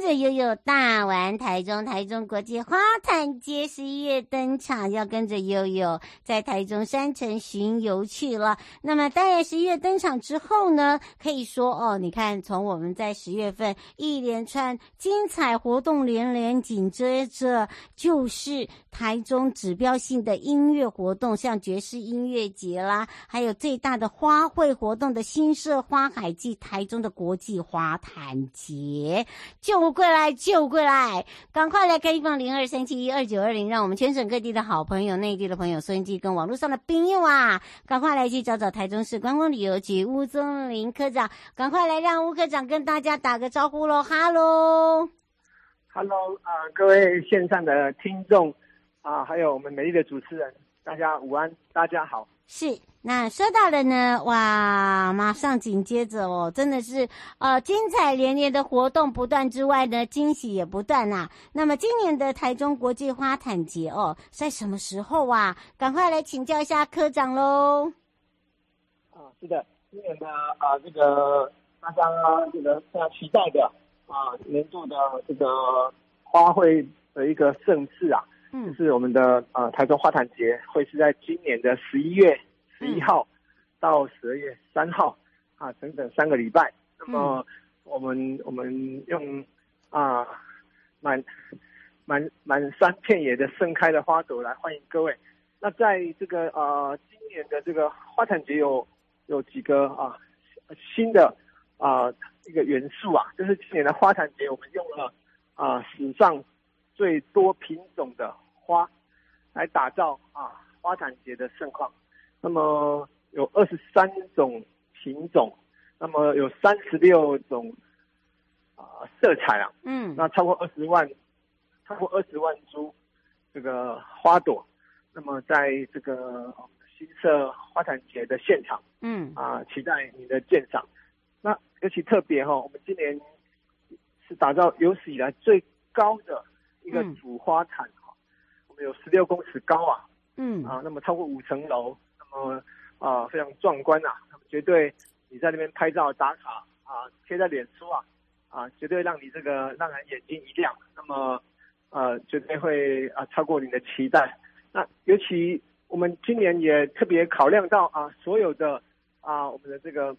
着悠悠大玩台中，台中国际花坛节十一月登场，要跟着悠悠在台中山城巡游去了。那么当然，十一月登场之后呢，可以说哦，你看从我们在十月份一连串精彩活动连连，紧接着就是台中指标性的音乐活动，像爵士音乐节啦，还有最大的花卉活动的新社花海暨台中的国际花坛节就。过来就过来，赶快来开放零二三七一二九二零，让我们全省各地的好朋友、内地的朋友、收音机跟网络上的朋友啊，赶快来去找找台中市观光旅游局吴宗林科长，赶快来让吴科长跟大家打个招呼喽，哈喽，哈喽啊，各位线上的听众啊，还有我们美丽的主持人，大家午安，大家好，是。那说到了呢，哇，马上紧接着哦，真的是呃精彩连连的活动不断之外呢，惊喜也不断啊。那么今年的台中国际花坛节哦，在什么时候啊？赶快来请教一下科长喽。啊，是的，今年的啊这个大家这个非常期待的啊年度的这个花卉的一个盛事啊，嗯，就是我们的呃台中花坛节会是在今年的十一月。十一号到十二月三号，啊，整整三个礼拜。那么我们我们用啊满满满山遍野的盛开的花朵来欢迎各位。那在这个呃今年的这个花坛节有有几个啊新的啊一个元素啊，就是今年的花坛节我们用了啊史上最多品种的花来打造啊花坛节的盛况。那么有二十三种品种，那么有三十六种啊、呃、色彩啊，嗯，那超过二十万，超过二十万株这个花朵，那么在这个新社花坛节的现场，嗯啊，期待你的鉴赏。那尤其特别哈，我们今年是打造有史以来最高的一个主花坛哈，我们有十六公尺高啊，嗯啊，那么超过五层楼。那么啊，非常壮观呐！绝对你在那边拍照打卡啊，贴在脸书啊，啊，绝对让你这个让人眼睛一亮。那么呃，绝对会啊超过你的期待。那尤其我们今年也特别考量到啊，所有的啊我们的这个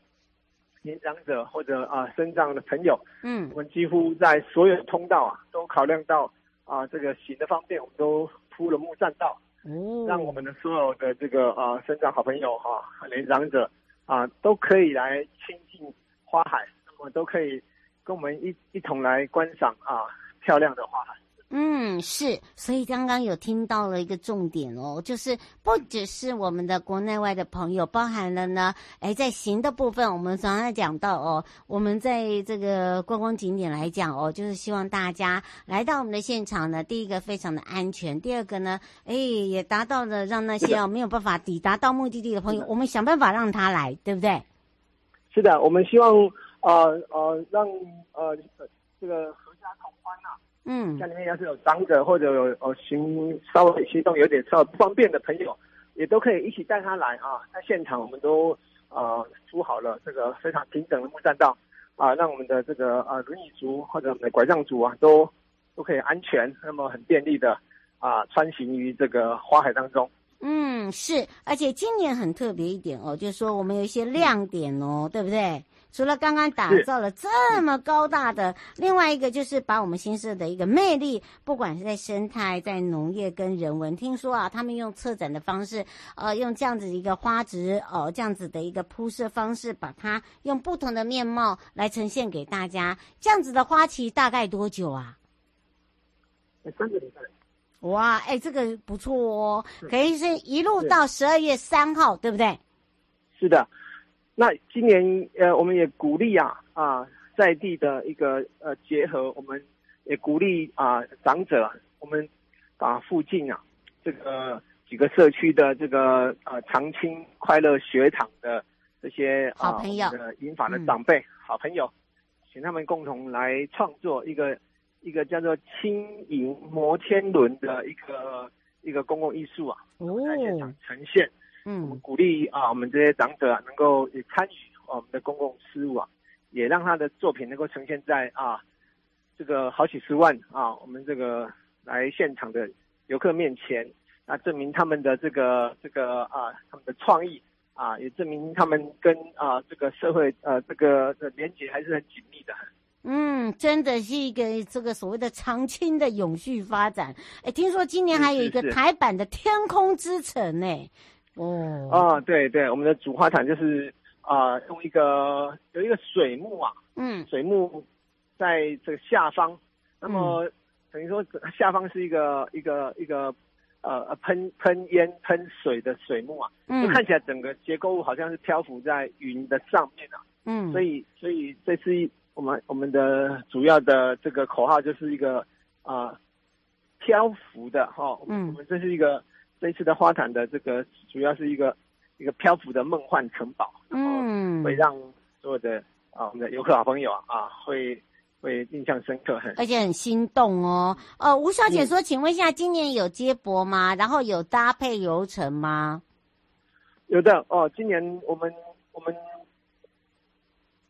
年长者或者啊身障的朋友，嗯，我们几乎在所有通道啊都考量到啊这个行的方便，我们都铺了木栈道。哦，让我们的所有的这个啊，生长好朋友哈，年长者啊，都可以来亲近花海，那么都可以跟我们一一同来观赏啊漂亮的花海。嗯，是，所以刚刚有听到了一个重点哦，就是不只是我们的国内外的朋友，包含了呢，哎，在行的部分，我们常常讲到哦，我们在这个观光景点来讲哦，就是希望大家来到我们的现场呢，第一个非常的安全，第二个呢，哎，也达到了让那些哦没有办法抵达到目的地的朋友，我们想办法让他来，对不对？是的，我们希望呃呃让呃这个。嗯，家里面要是有长者或者有呃行稍微行动有点稍微不方便的朋友，也都可以一起带他来啊。在现场我们都呃铺好了这个非常平整的木栈道啊，让我们的这个呃轮椅族或者我们的拐杖族啊都都可以安全，那么很便利的啊穿行于这个花海当中。嗯，是，而且今年很特别一点哦，就是说我们有一些亮点哦，对不对？除了刚刚打造了这么高大的，另外一个就是把我们新社的一个魅力，不管是在生态、在农业跟人文，听说啊，他们用策展的方式，呃，用这样子一个花植，呃，这样子的一个铺设方式，把它用不同的面貌来呈现给大家。这样子的花期大概多久啊？三个礼拜。哇，哎、欸，这个不错哦，可以是一路到十二月三号，对不对？是的，那今年呃，我们也鼓励啊啊，在地的一个呃结合，我们也鼓励啊长者，我们啊附近啊这个几个社区的这个呃长青快乐学堂的这些好朋友，呃银发的长辈、嗯、好朋友，请他们共同来创作一个。一个叫做“轻盈摩天轮”的一个一个公共艺术啊，在现场呈现。嗯，我们鼓励啊，我们这些长者啊，能够也参与我们的公共事务啊，也让他的作品能够呈现在啊这个好几十万啊我们这个来现场的游客面前，那证明他们的这个这个啊他们的创意啊，也证明他们跟啊这个社会呃这个的连接还是很紧密的。嗯，真的是一个这个所谓的长青的永续发展。哎，听说今年还有一个台版的天空之城呢。哦，啊，对对，我们的主花坛就是啊、呃，用一个有一个水幕啊，嗯，水幕在这个下方，那么、嗯、等于说下方是一个一个一个呃喷喷烟喷水的水幕啊，嗯，就看起来整个结构物好像是漂浮在云的上面啊，嗯，所以所以这次。我们我们的主要的这个口号就是一个啊、呃、漂浮的哈，嗯，我们这是一个这一次的花坛的这个主要是一个一个漂浮的梦幻城堡，嗯，会让所有的啊我们的游客好朋友啊啊会会印象深刻，很而且很心动哦。呃，吴小姐说，请问一下，今年有接驳吗？然后有搭配游程吗？有的哦，今年我们我们。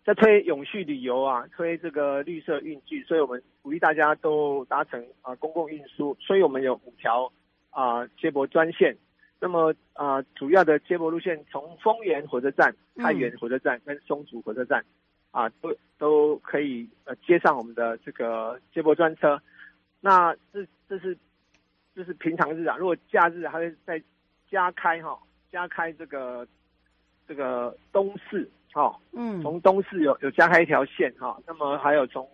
在推永续旅游啊，推这个绿色运具，所以我们鼓励大家都搭乘啊公共运输，所以我们有五条啊接驳专线。那么啊，主要的接驳路线从丰原火车站、太原火车站跟松竹火车站啊，都都可以呃接上我们的这个接驳专车。那这这是这是平常日啊，如果假日还会再加开哈，加开这个这个东势。哦，嗯，从东势有有加开一条线哈、哦，那么还有从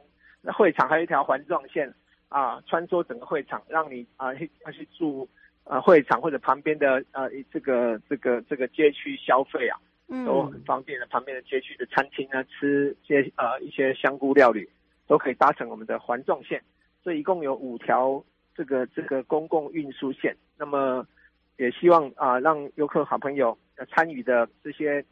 会场还有一条环状线啊，穿梭整个会场，让你啊去要去住啊会场或者旁边的啊这个这个这个街区消费啊，都很方便的。旁边的街区的餐厅啊，吃些呃一些香菇料理，都可以搭乘我们的环状线。所以一共有五条这个这个公共运输线。那么也希望啊让游客好朋友参与的这些。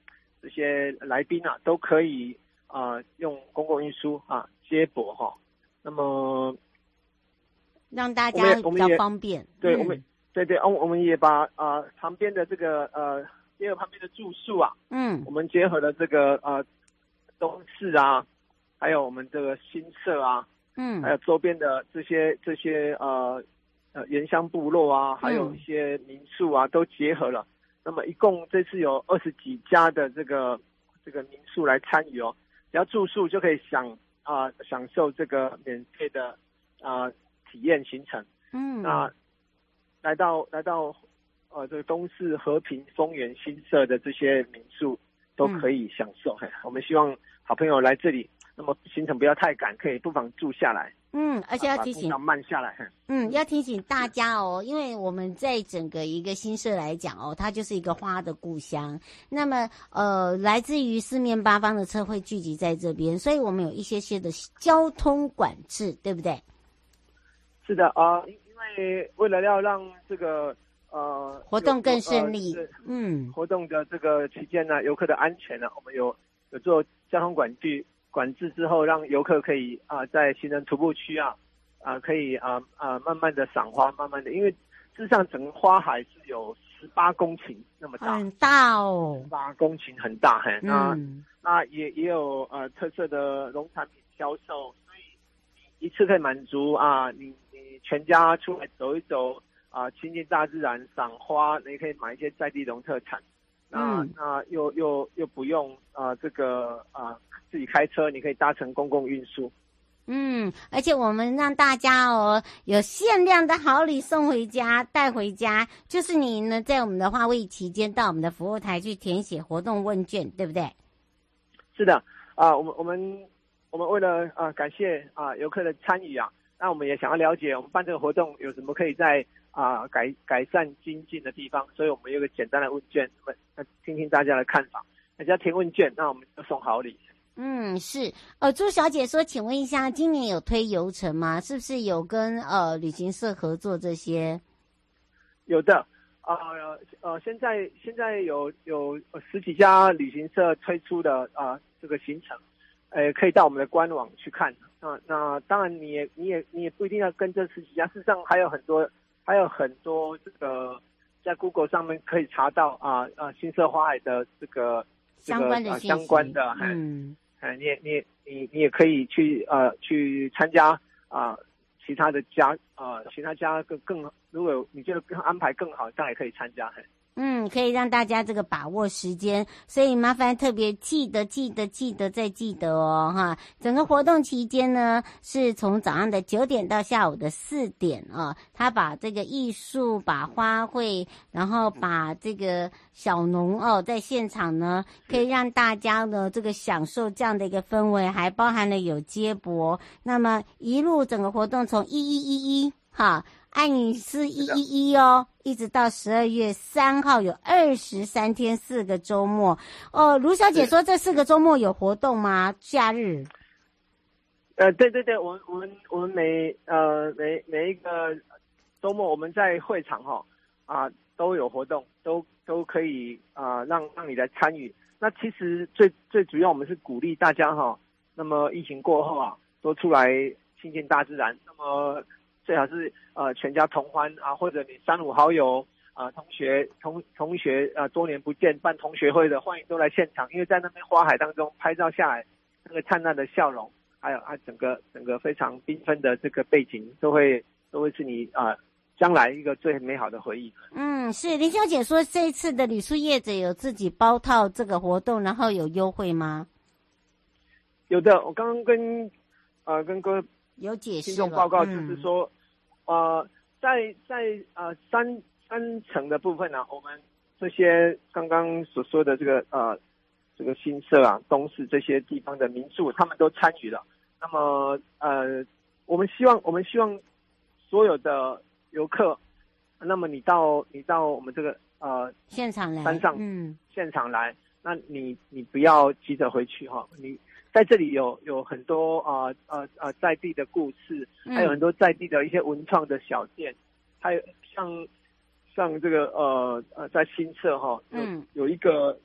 这些来宾啊，都可以啊、呃、用公共运输啊接驳哈，那么让大家比较方便。对，我们、嗯、对对，我我们也把啊、呃、旁边的这个呃，结合旁边的住宿啊，嗯，我们结合了这个呃东市啊，还有我们这个新社啊，嗯，还有周边的这些这些呃呃原乡部落啊，还有一些民宿啊，嗯、都结合了。那么一共这次有二十几家的这个这个民宿来参与哦，只要住宿就可以享啊、呃、享受这个免费的啊、呃、体验行程。嗯，那来到来到呃这个东市和平丰原新社的这些民宿都可以享受。嘿、嗯，我们希望好朋友来这里，那么行程不要太赶，可以不妨住下来。嗯，而且要提醒，慢下来。嗯，要提醒大家哦，因为我们在整个一个新社来讲哦，它就是一个花的故乡。那么，呃，来自于四面八方的车会聚集在这边，所以我们有一些些的交通管制，对不对？是的啊，呃，因为为了要让这个呃活动更顺利，呃，嗯，活动的这个期间呢，游客的安全呢，我们有有做交通管制。管制之后，让游客可以啊，在行人徒步区啊，啊，可以啊啊，慢慢的赏花，慢慢的，因为事实上整个花海是有十八公顷那么大，很大哦，十八公顷很大，很、嗯、那那也也有呃特色的农产品销售，所以一次可以满足啊，你你全家出来走一走啊，亲近大自然，赏花，你可以买一些在地农特产，那、嗯、那又又又不用啊这个啊。自己开车，你可以搭乘公共运输。嗯，而且我们让大家哦有限量的好礼送回家，带回家，就是你呢在我们的花卉期间到我们的服务台去填写活动问卷，对不对？是的，啊、呃，我们我们我们为了啊、呃、感谢啊、呃、游客的参与啊，那我们也想要了解我们办这个活动有什么可以在啊、呃、改改善精进的地方，所以我们有个简单的问卷，我们那听听大家的看法，大家填问卷，那我们就送好礼。嗯，是。呃，朱小姐说，请问一下，今年有推游程吗？是不是有跟呃旅行社合作这些？有的，呃呃，现在现在有有十几家旅行社推出的啊、呃、这个行程，呃，可以到我们的官网去看。那、呃、那当然，你也你也你也不一定要跟这十几家，事实上还有很多还有很多这个在 Google 上面可以查到啊啊、新社花海的这个这个相关的、呃、相关的嗯。哎，你也你也你你也可以去呃去参加啊、呃、其他的家啊、呃、其他家更更如果你觉得更安排更好，当然也可以参加。嗯，可以让大家这个把握时间，所以麻烦特别记得记得记得再记得哦，哈！整个活动期间呢，是从早上的九点到下午的四点啊。他把这个艺术、把花卉，然后把这个小农哦，在现场呢，可以让大家呢这个享受这样的一个氛围，还包含了有接驳。那么一路整个活动从一一一一哈。爱你是一一一哦，一直到十二月三号有二十三天四个周末哦。卢小姐说这四个周末有活动吗？假日？呃，对对对，我们我们我们每呃每每一个周末我们在会场哈啊都有活动，都都可以啊让让你来参与。那其实最最主要我们是鼓励大家哈，那么疫情过后啊，多出来亲近大自然。那么。最好是呃全家同欢啊，或者你三五好友啊，同学同同学啊，多年不见办同学会的，欢迎都来现场，因为在那边花海当中拍照下来，那个灿烂的笑容，还有啊整个整个非常缤纷的这个背景，都会都会是你啊将来一个最美好的回忆。嗯，是林小姐说，这一次的旅宿业者有自己包套这个活动，然后有优惠吗？有的，我刚刚跟呃跟各位。有解释。听众报告就是说，嗯、呃，在在呃三三层的部分呢、啊，我们这些刚刚所说的这个呃这个新社啊、东市这些地方的民宿，他们都参与了。那么呃，我们希望我们希望所有的游客，那么你到你到我们这个呃现场来，山上嗯现场来，那你你不要急着回去哈，你。在这里有有很多啊呃呃在地的故事，还有很多在地的一些文创的小店，还有像像这个呃呃在新社哈，嗯，有一个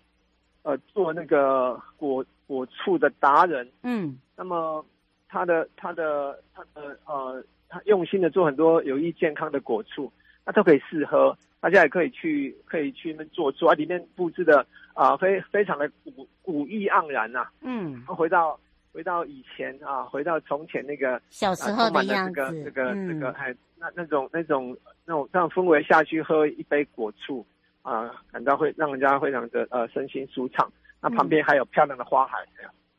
呃做那个果果醋的达人，嗯，那么他的他的他的呃他用心的做很多有益健康的果醋，那都可以试喝，大家也可以去可以去那边坐坐，里面布置的。啊，非非常的古古意盎然呐、啊，嗯，回到回到以前啊，回到从前那个小时候的样子，啊、这个这个、嗯、这个还那那种那种那种这样氛围下去喝一杯果醋啊，感到会让人家非常的呃身心舒畅。那旁边还有漂亮的花海。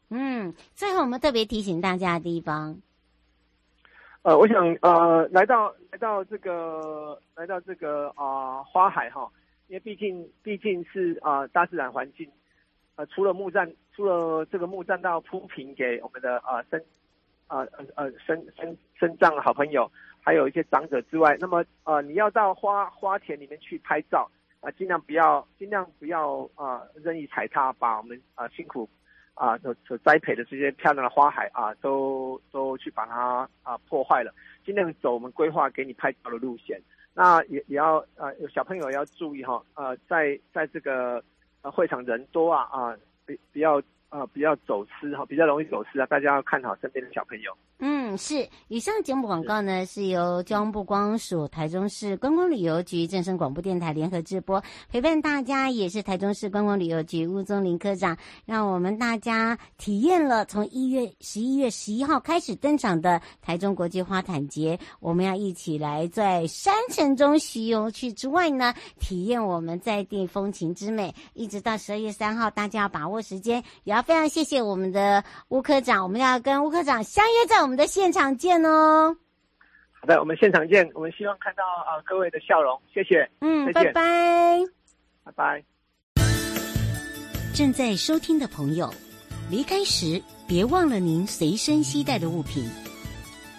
嗯，最后我们特别提醒大家的地方，呃，我想呃来到来到这个来到这个啊、呃、花海哈。因为毕竟毕竟是啊、大自然环境，呃除了木栈除了这个木栈道铺平给我们的啊身啊呃呃身身身障的好朋友，还有一些长者之外，那么呃你要到花花田里面去拍照啊、尽量不要尽量不要啊、任意踩踏，把我们啊、辛苦啊所所栽培的这些漂亮的花海啊都都去把它啊破坏了，尽量走我们规划给你拍照的路线。那也也要呃，小朋友要注意哈，呃，在在这个呃会场人多啊啊，比比较啊比较走失哈，比较容易走失啊，大家要看好身边的小朋友。嗯。是。以上节目广告呢，是由交通部光署、台中市观光旅游局、正声广播电台联合直播，陪伴大家也是台中市观光旅游局吴宗林科长，让我们大家体验了从一月十一月十一号开始登场的台中国际花毯节。我们要一起来在山城中徐游去之外呢，体验我们在地风情之美，一直到十二月三号，大家要把握时间。也要非常谢谢我们的吴科长，我们要跟吴科长相约在的现场见哦。好的，我们现场见。我们希望看到啊、呃、各位的笑容，谢谢。嗯，拜拜，拜拜。正在收听的朋友，离开时别忘了您随身携带的物品。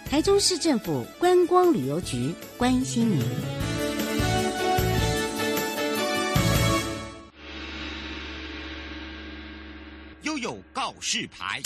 台中市政府观光旅游局关心您。有告示牌。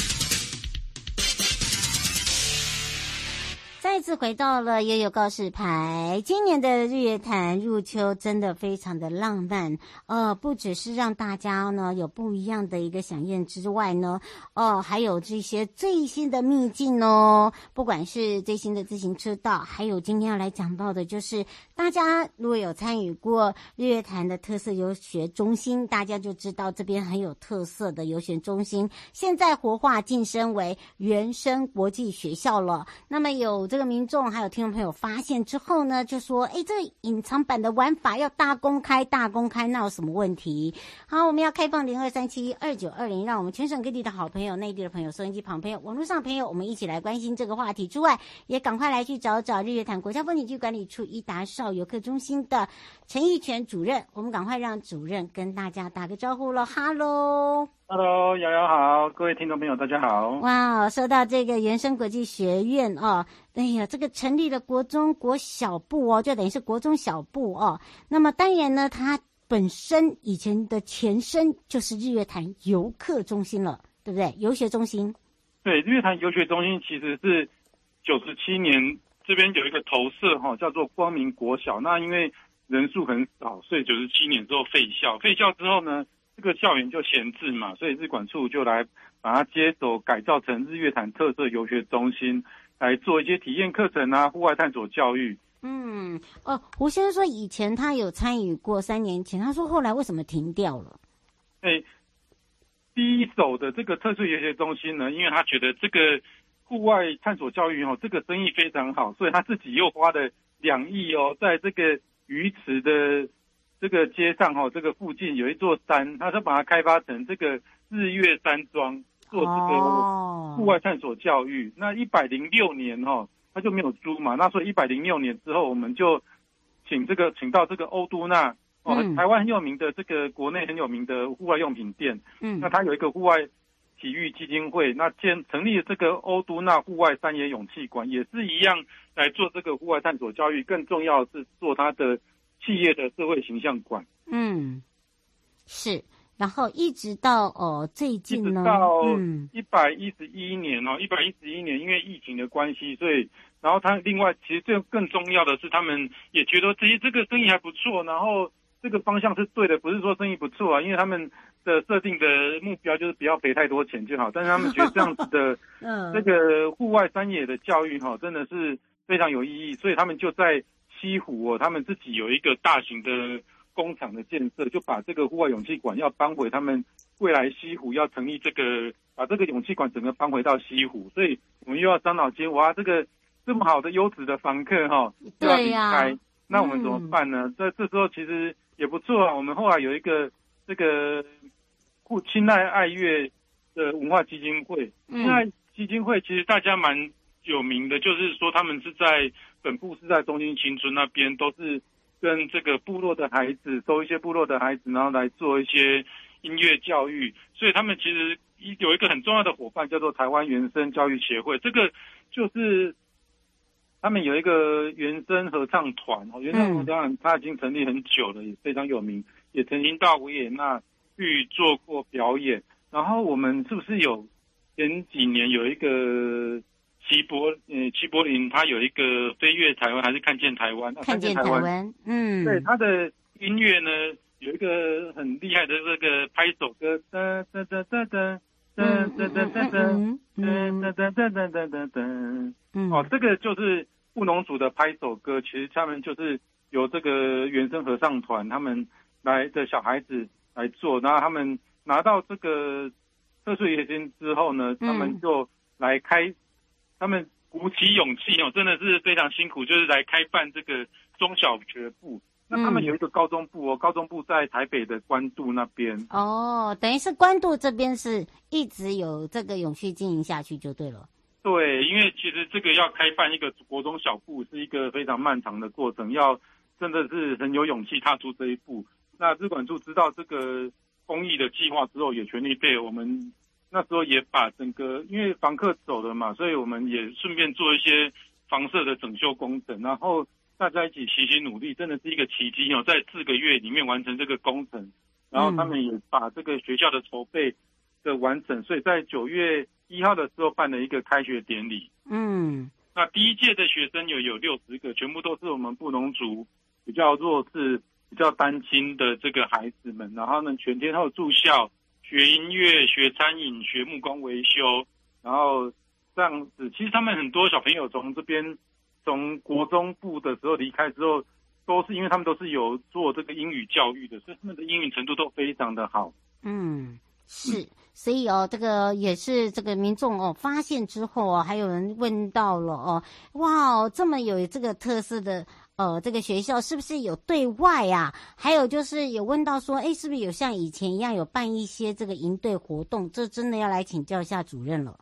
再次回到了悠悠告示牌。今年的日月潭入秋真的非常的浪漫，呃，不只是让大家呢有不一样的一个想念之外呢，哦、还有这些最新的秘境哦，不管是最新的自行车道，还有今天要来讲到的，就是大家如果有参与过日月潭的特色游学中心，大家就知道这边很有特色的游学中心，现在活化晋升为原生国际学校了。那么有。这个民众还有听众朋友发现之后呢，就说：“哎，这隐藏版的玩法要大公开，大公开，那有什么问题？”好，我们要开放零二三七二九二零，让我们全省各地的好朋友、内地的朋友、收音机旁朋友、网络上朋友，我们一起来关心这个话题之外，也赶快来去找找日月潭国家风景区管理处伊达少游客中心的陈义全主任，我们赶快让主任跟大家打个招呼喽，哈喽。Hello，瑶瑶好，各位听众朋友大家好。哇，说到这个原生国际学院哦，哎呀，这个成立了国中国小部哦，就等于是国中小部哦。那么当然呢，它本身以前的前身就是日月潭游客中心了，对不对？游学中心。对，日月潭游学中心其实是九十七年这边有一个投射哈、哦，叫做光明国小。那因为人数很少，所以九十七年之后废校。废校之后呢？这个校园就闲置嘛，所以日管处就来把它接手，改造成日月潭特色游学中心，来做一些体验课程啊，户外探索教育。嗯，哦，胡先生说以前他有参与过，三年前他说后来为什么停掉了？哎，第一手的这个特色游学中心呢，因为他觉得这个户外探索教育哦，这个生意非常好，所以他自己又花了两亿哦，在这个鱼池的。这个街上哈，这个附近有一座山，他就把它开发成这个日月山庄，做这个户外探索教育。Oh. 那一百零六年哈，他就没有租嘛。那所以一百零六年之后，我们就请这个请到这个欧都纳哦，台湾很有名的这个国内很有名的户外用品店。嗯，那他有一个户外体育基金会，那建成立了这个欧都纳户外山野勇气馆，也是一样来做这个户外探索教育。更重要的是做他的。企业的社会形象馆，嗯，是，然后一直到哦最近呢，一直到一百一十一年哦，一百一十一年，因为疫情的关系，所以，然后他另外其实最更重要的是，他们也觉得这些这个生意还不错，然后这个方向是对的，不是说生意不错啊，因为他们的设定的目标就是不要赔太多钱就好，但是他们觉得这样子的，嗯，这个户外山野的教育哈，真的是非常有意义，所以他们就在。西湖哦，他们自己有一个大型的工厂的建设，就把这个户外勇气馆要搬回他们未来西湖要成立这个，把这个勇气馆整个搬回到西湖，所以我们又要伤脑筋，哇，这个这么好的优质的房客哈，就要离开，那我们怎么办呢？在、嗯、这时候其实也不错啊，我们后来有一个这个护亲爱爱乐的文化基金会，亲爱基金会其实大家蛮有名的，就是说他们是在。本部是在东京青春那边，都是跟这个部落的孩子收一些部落的孩子，然后来做一些音乐教育。所以他们其实有一个很重要的伙伴，叫做台湾原声教育协会。这个就是他们有一个原声合唱团哦，原声合唱团他已经成立很久了，也非常有名，也曾经到维也纳去做过表演。然后我们是不是有前几年有一个？齐柏，林他有一个飞越台湾，还是？看见台湾？看见台湾，嗯，对，他的音乐呢，有一个很厉害的这个拍手歌，哒哒哒哒哒噔噔噔噔噔噔噔噔噔噔噔噔，哦，这个就是布农族的拍手歌，其实他们就是由这个原声合唱团他们来的小孩子来做，然后他们拿到这个特殊月薪之后呢，他们就来开，他们鼓起勇气哦，真的是非常辛苦，就是来开办这个中小学部。那他们有一个高中部哦，高中部在台北的关渡那边哦，等于是关渡这边是一直有这个永续经营下去就对了。对，因为其实这个要开办一个国中小部是一个非常漫长的过程，要真的是很有勇气踏出这一步。那资管处知道这个公益的计划之后，也全力配合。我们那时候也把整个因为房客走了嘛，所以我们也顺便做一些房舍的整修工程，然后。大家一起齐心努力，真的是一个奇迹哦！在四个月里面完成这个工程，然后他们也把这个学校的筹备的完整，所以在九月一号的时候办了一个开学典礼。嗯，那第一届的学生有有六十个，全部都是我们布农族比较弱势、比较单亲的这个孩子们，然后呢全天候住校学音乐、学餐饮、学木工维修，然后这样子。其实他们很多小朋友从这边。从国中部的时候离开之后，都是因为他们都是有做这个英语教育的，所以他们的英语程度都非常的好。嗯，是，所以哦，这个也是这个民众哦发现之后啊，还有人问到了哦，哇哦，这么有这个特色的呃这个学校是不是有对外啊？还有就是有问到说，哎，是不是有像以前一样有办一些这个营队活动？这真的要来请教一下主任了。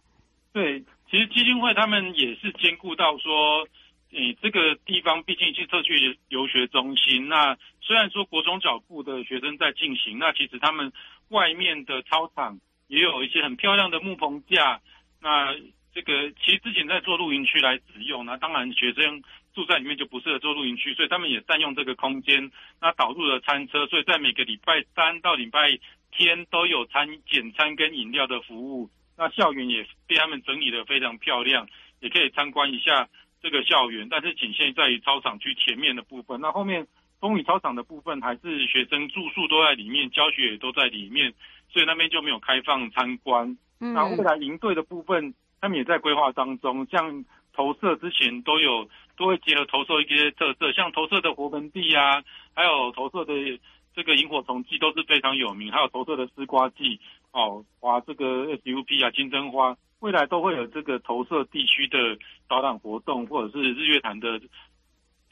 对，其实基金会他们也是兼顾到说。诶，这个地方毕竟是特区游学中心。那虽然说国中脚步的学生在进行，那其实他们外面的操场也有一些很漂亮的木棚架。那这个其实之前在做露营区来使用，那当然学生住在里面就不适合做露营区，所以他们也占用这个空间。那导入了餐车，所以在每个礼拜三到礼拜天都有餐简餐跟饮料的服务。那校园也被他们整理的非常漂亮，也可以参观一下。这个校园，但是仅限在于操场区前面的部分。那后面风雨操场的部分，还是学生住宿都在里面，教学也都在里面，所以那边就没有开放参观。嗯，那未来营队的部分，他们也在规划当中。像投射之前都有，都会结合投射一些特色，像投射的活盆地啊，还有投射的这个萤火虫季都是非常有名，还有投射的丝瓜季哦，哇这个 SUP 啊，金针花。未来都会有这个投射地区的导览活动，或者是日月潭的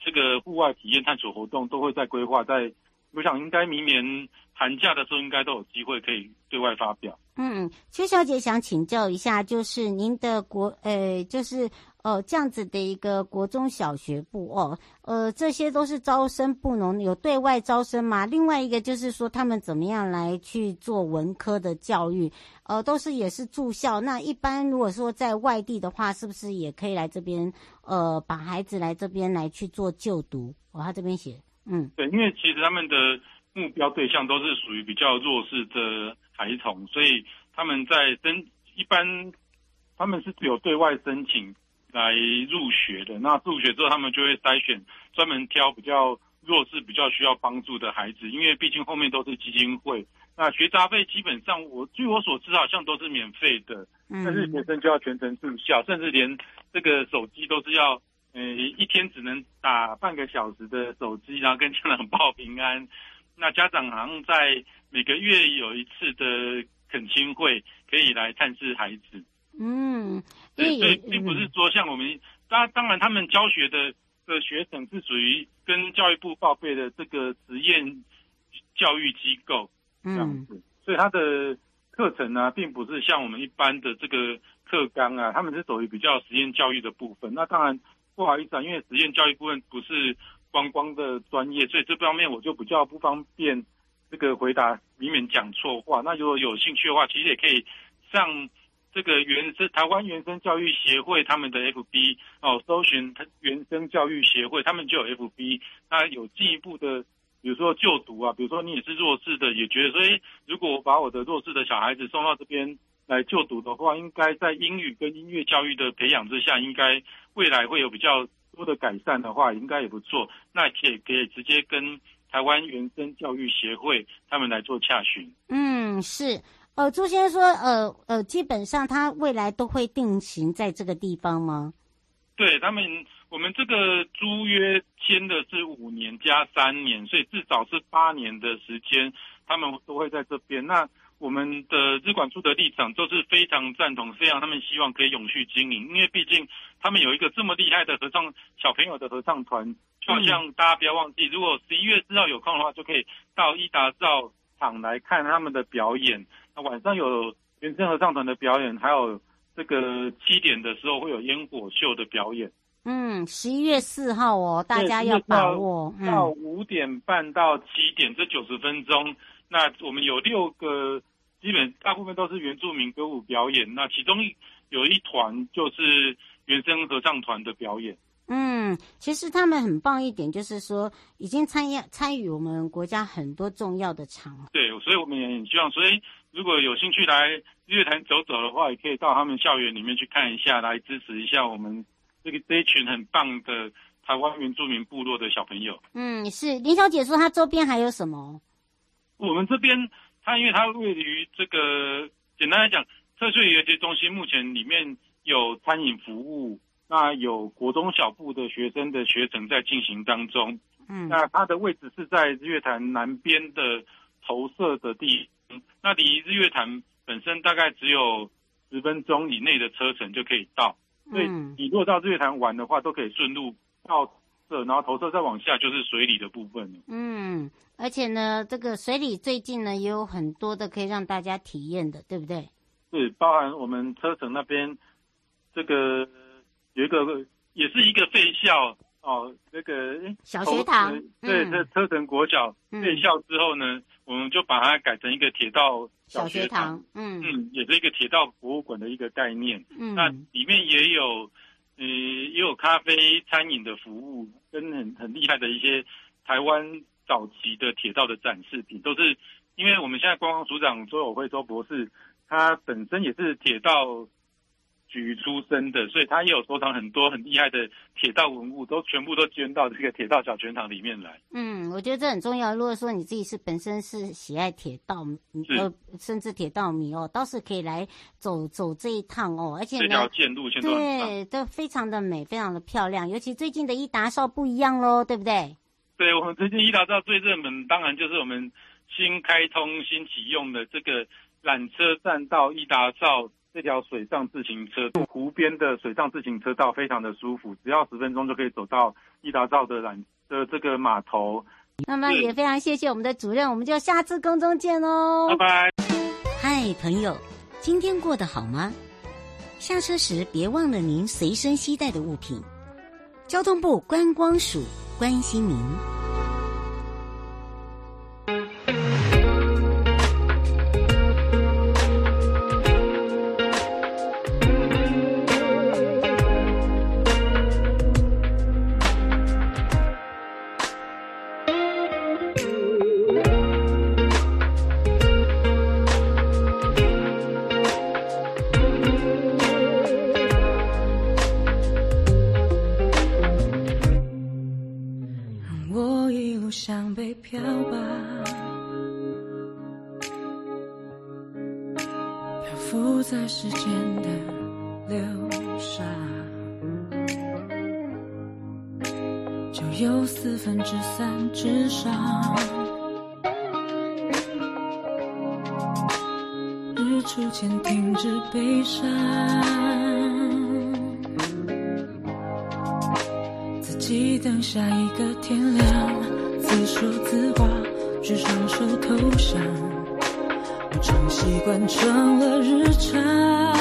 这个户外体验探索活动，都会在规划。在我想，应该明年寒假的时候，应该都有机会可以对外发表。嗯，邱小姐想请教一下，就是您的国，呃，就是。哦，这样子的一个国中小学部哦，呃，这些都是招生布农，有对外招生吗？另外一个就是说，他们怎么样来去做文科的教育？呃，都是也是住校。那一般如果说在外地的话，是不是也可以来这边？呃，把孩子来这边来去做就读？哦，他这边写，嗯，对，因为其实他们的目标对象都是属于比较弱势的孩童，所以他们在申一般他们是只有对外申请。来入学的，那入学之后，他们就会筛选，专门挑比较弱势、比较需要帮助的孩子，因为毕竟后面都是基金会。那学杂费基本上，我据我所知，好像都是免费的，但是学生就要全程住校，甚至连这个手机都是要，呃，一天只能打半个小时的手机，然后跟家长报平安。那家长好像在每个月有一次的恳亲会，可以来探视孩子。嗯，对对，并不是说像我们，当当然他们教学的的学生是属于跟教育部报备的这个实验教育机构这样子，所以他的课程呢，并不是像我们一般的这个课纲啊，他们是属于比较实验教育的部分。那当然不好意思啊，因为实验教育部分不是光光的专业，所以这方面我就比较不方便这个回答，以免讲错话。那如果有兴趣的话，其实也可以上。这个原生台湾原生教育协会他们的 FB 哦，搜寻原生教育协会，他们就有 FB，那有进一步的，比如说就读啊，比如说你也是弱智的，也觉得说，诶，如果我把我的弱智的小孩子送到这边来就读的话，应该在英语跟音乐教育的培养之下，应该未来会有比较多的改善的话，应该也不错。那也可以直接跟台湾原生教育协会他们来做洽询。嗯，是。呃，朱先生说，呃呃，基本上他未来都会定型在这个地方吗？对他们，我们这个租约签的是五年加三年，所以至少是八年的时间，他们都会在这边。那我们的日管处的立场就是非常赞同，非常他们希望可以永续经营，因为毕竟他们有一个这么厉害的合唱小朋友的合唱团，就好像大家不要忘记，如果十一月四号有空的话，就可以到伊达造场来看他们的表演。那晚上有原声合唱团的表演，还有这个七点的时候会有烟火秀的表演。嗯，十一月四号哦，大家要把握。到五点半到七点，这九十分钟。那我们有六个，基本大部分都是原住民歌舞表演。那其中有一团就是原声合唱团的表演。嗯，其实他们很棒一点，就是说已经参与参与我们国家很多重要的场合。对，所以我们也很希望，所以如果有兴趣来日月潭走走的话，也可以到他们校园里面去看一下，来支持一下我们这个这一群很棒的台湾原住民部落的小朋友。嗯，是林小姐说，她周边还有什么？我们这边，它因为它位于这个，简单来讲，特殊游学中心目前里面有餐饮服务。那有国中小部的学生的学程在进行当中，嗯，那它的位置是在日月潭南边的投射的地，那离日月潭本身大概只有十分钟以内的车程就可以到，所以你如果到日月潭玩的话，都可以顺路到这，然后投射再往下就是水里的部分了。嗯，而且呢，这个水里最近呢也有很多的可以让大家体验的，对不对？对，包含我们车城那边这个。有一个也是一个废校哦，那个小学堂，对，这车城国小废校之后呢，嗯，我们就把它改成一个铁道小学堂，嗯嗯，也是一个铁道博物馆的一个概念。嗯，那里面也有，呃，也有咖啡餐饮的服务，跟很很厉害的一些台湾早期的铁道的展示品，都是因为我们现在观光署长周友辉周博士，他本身也是铁道。局出身的，所以他也有收藏很多很厉害的铁道文物，都全部都捐到这个铁道小全堂里面来。嗯，我觉得这很重要。如果说你自己是本身是喜爱铁道，呃，甚至铁道迷哦，倒是可以来走走这一趟哦。而且，这条线路现在对，都非常的美，非常的漂亮。尤其最近的伊达少不一样喽，对不对？对，我们最近伊达少最热门，当然就是我们新开通、新启用的这个缆车站到伊达少。这条水上自行车，湖边的水上自行车道非常的舒服，只要十分钟就可以走到伊达造的缆的这个码头。那么也非常谢谢我们的主任，我们就下次空中见喽，拜拜。嗨，朋友，今天过得好吗？下车时别忘了您随身携带的物品。交通部观光署关心您。出现停止悲伤自己等下一个天亮自说自话举双手投降我成习惯成了日常